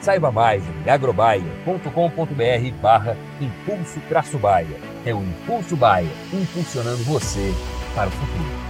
Saiba mais em agrobaia.com.br barra Impulso Traço Baia. É o Impulso Baia, impulsionando você para o futuro.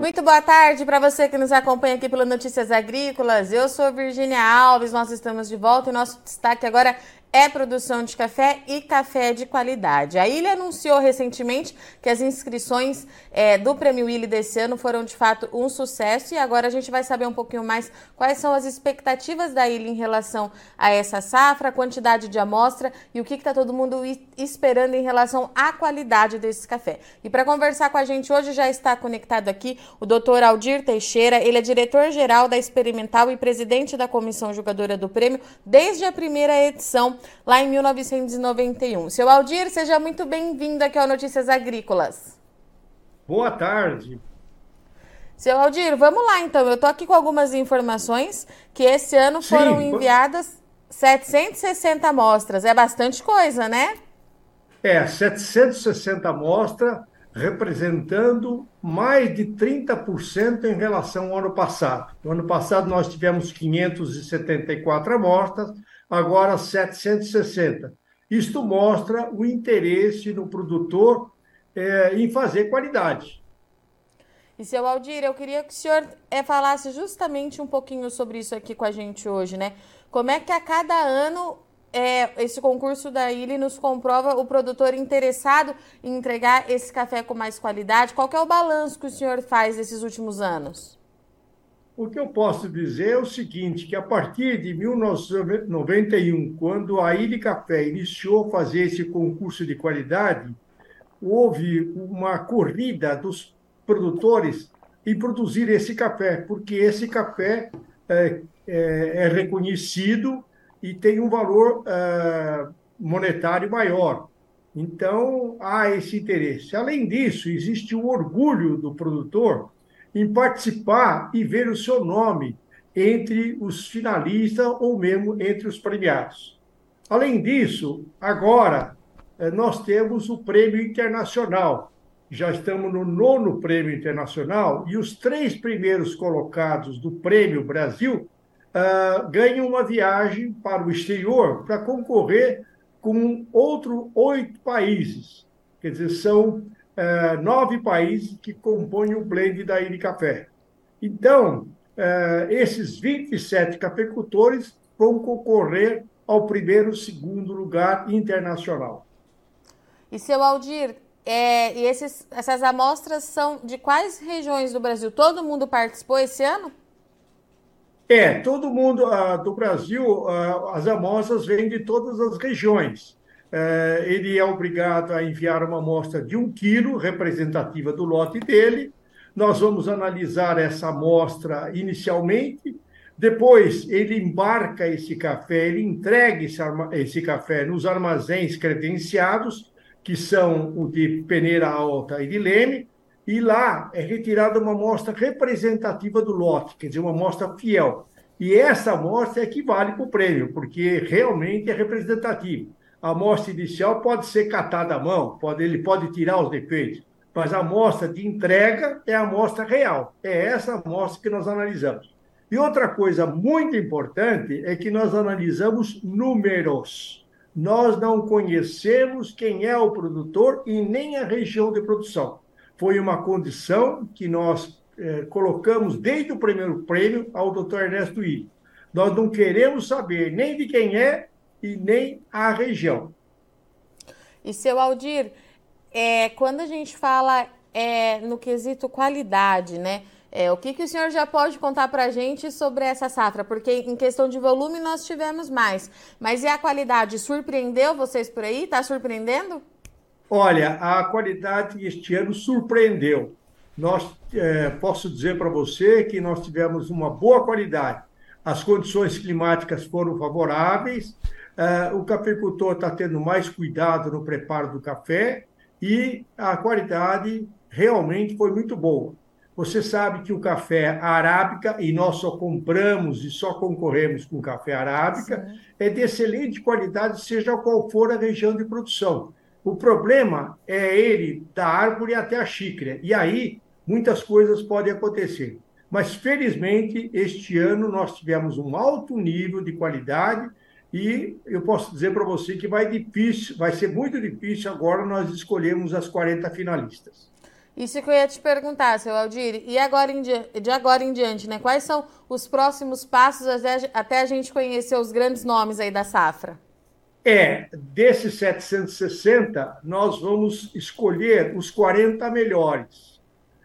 Muito boa tarde para você que nos acompanha aqui pelo Notícias Agrícolas. Eu sou Virginia Alves, nós estamos de volta e nosso destaque agora é produção de café e café de qualidade. A Ilha anunciou recentemente que as inscrições é, do Prêmio Ilha desse ano foram de fato um sucesso e agora a gente vai saber um pouquinho mais quais são as expectativas da Ilha em relação a essa safra, a quantidade de amostra e o que está todo mundo esperando em relação à qualidade desse café. E para conversar com a gente hoje já está conectado aqui o Dr. Aldir Teixeira, ele é diretor-geral da Experimental e presidente da comissão julgadora do prêmio desde a primeira edição lá em 1991. Seu Aldir, seja muito bem-vindo aqui ao Notícias Agrícolas. Boa tarde. Seu Aldir, vamos lá então. Eu estou aqui com algumas informações que esse ano foram Sim, enviadas 760 amostras. É bastante coisa, né? É, 760 amostras, representando mais de 30% em relação ao ano passado. No ano passado nós tivemos 574 amostras, agora 760. Isto mostra o interesse no produtor é, em fazer qualidade. E seu Aldir, eu queria que o senhor é, falasse justamente um pouquinho sobre isso aqui com a gente hoje, né? Como é que a cada ano é, esse concurso da Ilha nos comprova o produtor interessado em entregar esse café com mais qualidade? Qual é o balanço que o senhor faz desses últimos anos? O que eu posso dizer é o seguinte, que a partir de 1991, quando a Ilha Café iniciou a fazer esse concurso de qualidade, houve uma corrida dos produtores em produzir esse café, porque esse café é, é, é reconhecido e tem um valor é, monetário maior. Então, há esse interesse. Além disso, existe o orgulho do produtor em participar e ver o seu nome entre os finalistas ou mesmo entre os premiados. Além disso, agora eh, nós temos o prêmio internacional. Já estamos no nono prêmio internacional e os três primeiros colocados do prêmio Brasil uh, ganham uma viagem para o exterior para concorrer com outros oito países. Quer dizer, são é, nove países que compõem o blend da Ilha Café. Então, é, esses 27 cafeicultores vão concorrer ao primeiro, segundo lugar internacional. E seu Aldir, é, e esses, essas amostras são de quais regiões do Brasil? Todo mundo participou esse ano? É, todo mundo uh, do Brasil, uh, as amostras vêm de todas as regiões. Eh, ele é obrigado a enviar uma amostra de um quilo, representativa do lote dele. Nós vamos analisar essa amostra inicialmente, depois ele embarca esse café, ele entrega esse, esse café nos armazéns credenciados, que são o de peneira alta e de leme, e lá é retirada uma amostra representativa do lote, quer dizer, uma amostra fiel. E essa amostra é que vale para o prêmio, porque realmente é representativo. A amostra inicial pode ser catada à mão, pode, ele pode tirar os defeitos, mas a amostra de entrega é a amostra real. É essa amostra que nós analisamos. E outra coisa muito importante é que nós analisamos números. Nós não conhecemos quem é o produtor e nem a região de produção. Foi uma condição que nós é, colocamos desde o primeiro prêmio ao doutor Ernesto Ilho. Nós não queremos saber nem de quem é e nem a região. E seu Aldir, é, quando a gente fala é, no quesito qualidade, né? É, o que, que o senhor já pode contar para a gente sobre essa safra? Porque em questão de volume nós tivemos mais. Mas e a qualidade? Surpreendeu vocês por aí? Está surpreendendo? Olha, a qualidade este ano surpreendeu. Nós é, posso dizer para você que nós tivemos uma boa qualidade. As condições climáticas foram favoráveis, é, o cafeicultor está tendo mais cuidado no preparo do café e a qualidade realmente foi muito boa. Você sabe que o café arábica, e nós só compramos e só concorremos com café arábica, Sim. é de excelente qualidade, seja qual for a região de produção. O problema é ele da árvore até a xícara. E aí muitas coisas podem acontecer. Mas felizmente este ano nós tivemos um alto nível de qualidade e eu posso dizer para você que vai difícil, vai ser muito difícil agora nós escolhermos as 40 finalistas. Isso que eu ia te perguntar, seu Aldir. E agora em de agora em diante, né? Quais são os próximos passos até a gente conhecer os grandes nomes aí da safra? É, desses 760, nós vamos escolher os 40 melhores.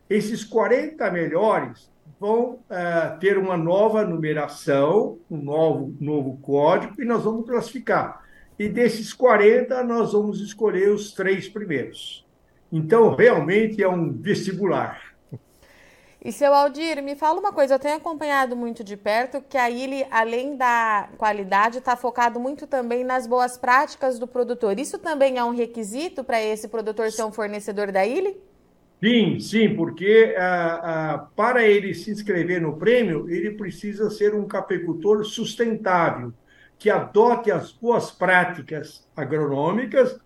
Esses 40 melhores vão uh, ter uma nova numeração, um novo, novo código, e nós vamos classificar. E desses 40, nós vamos escolher os três primeiros. Então, realmente é um vestibular. E seu Aldir, me fala uma coisa, eu tenho acompanhado muito de perto que a ILE, além da qualidade, está focado muito também nas boas práticas do produtor. Isso também é um requisito para esse produtor ser um fornecedor da ILE? Sim, sim, porque ah, ah, para ele se inscrever no prêmio, ele precisa ser um cafeicultor sustentável, que adote as boas práticas agronômicas,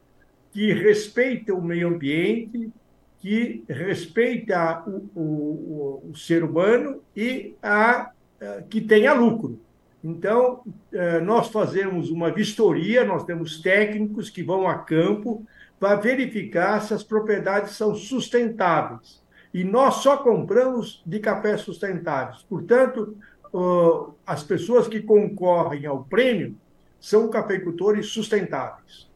que respeite o meio ambiente, que respeita o, o, o ser humano e a, a, que tenha lucro. Então, eh, nós fazemos uma vistoria, nós temos técnicos que vão a campo para verificar se as propriedades são sustentáveis. E nós só compramos de cafés sustentáveis. Portanto, as pessoas que concorrem ao prêmio são cafeicultores sustentáveis.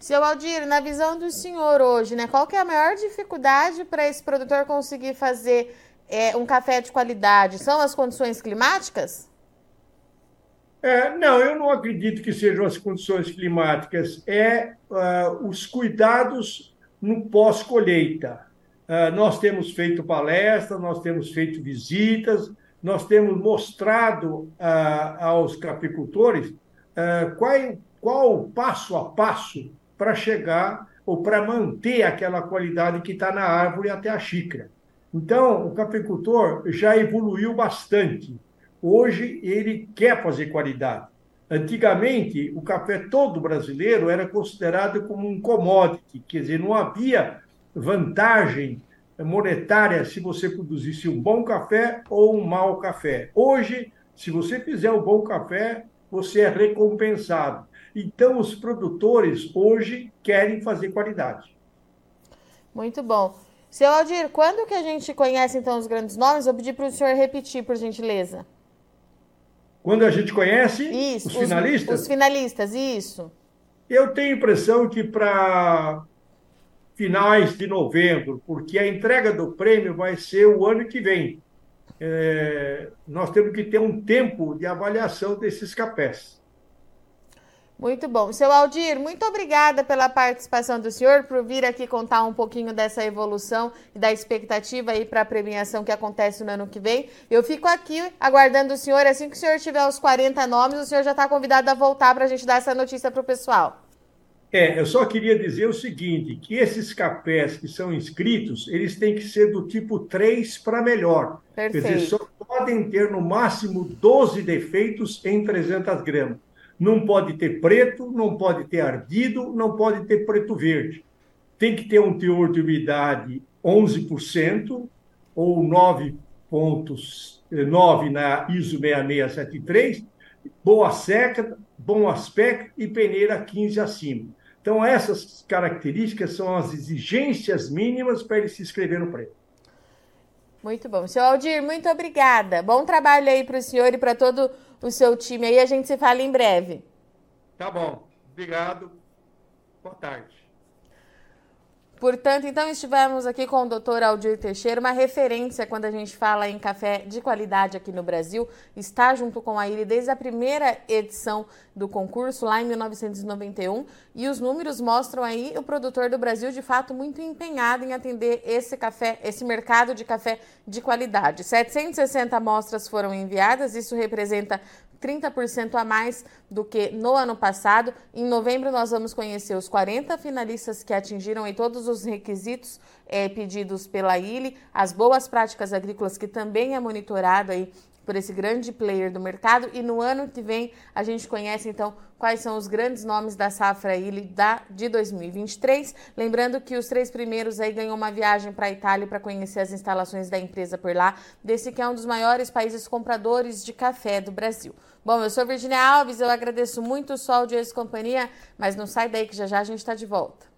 Seu Aldir, na visão do senhor hoje, né, qual que é a maior dificuldade para esse produtor conseguir fazer é, um café de qualidade? São as condições climáticas? É, não, eu não acredito que sejam as condições climáticas. É uh, os cuidados no pós-colheita. Uh, nós temos feito palestras, nós temos feito visitas, nós temos mostrado uh, aos capicultores qual, qual o passo a passo para chegar ou para manter aquela qualidade que está na árvore até a xícara. Então, o capicultor já evoluiu bastante. Hoje, ele quer fazer qualidade. Antigamente, o café todo brasileiro era considerado como um commodity, quer dizer, não havia vantagem monetária se você produzisse um bom café ou um mau café. Hoje, se você fizer um bom café, você é recompensado. Então, os produtores hoje querem fazer qualidade. Muito bom. Seu Aldir, quando que a gente conhece, então, os grandes nomes? Vou pedir para o senhor repetir, por gentileza. Quando a gente conhece isso, os finalistas? Os, os finalistas, isso. Eu tenho a impressão que para finais de novembro, porque a entrega do prêmio vai ser o ano que vem. É, nós temos que ter um tempo de avaliação desses cafés. Muito bom. Seu Aldir, muito obrigada pela participação do senhor, por vir aqui contar um pouquinho dessa evolução e da expectativa aí para a premiação que acontece no ano que vem. Eu fico aqui aguardando o senhor. Assim que o senhor tiver os 40 nomes, o senhor já está convidado a voltar para a gente dar essa notícia para o pessoal. É, eu só queria dizer o seguinte, que esses cafés que são inscritos, eles têm que ser do tipo 3 para melhor. Perfeito. Quer dizer, só podem ter no máximo 12 defeitos em 300 gramas não pode ter preto, não pode ter ardido, não pode ter preto verde. Tem que ter um teor de umidade 11% ou 9.9 na ISO 6673, boa seca, bom aspecto e peneira 15 acima. Então, essas características são as exigências mínimas para ele se inscrever no prêmio. Muito bom. Seu Aldir, muito obrigada. Bom trabalho aí para o senhor e para todo o seu time aí. A gente se fala em breve. Tá bom. Obrigado. Boa tarde. Portanto, então estivemos aqui com o Dr. Aldir Teixeira, uma referência quando a gente fala em café de qualidade aqui no Brasil. Está junto com a Ilha desde a primeira edição do concurso, lá em 1991. E os números mostram aí o produtor do Brasil, de fato, muito empenhado em atender esse café, esse mercado de café de qualidade. 760 amostras foram enviadas, isso representa 30% a mais do que no ano passado. Em novembro, nós vamos conhecer os 40 finalistas que atingiram em todos os requisitos é, pedidos pela ILE, as boas práticas agrícolas, que também é monitorado aí por esse grande player do mercado. E no ano que vem, a gente conhece então quais são os grandes nomes da safra ILE da, de 2023. Lembrando que os três primeiros aí ganham uma viagem para a Itália para conhecer as instalações da empresa por lá, desse que é um dos maiores países compradores de café do Brasil. Bom, eu sou Virginia Alves, eu agradeço muito o sol de ex companhia, mas não sai daí que já já a gente está de volta.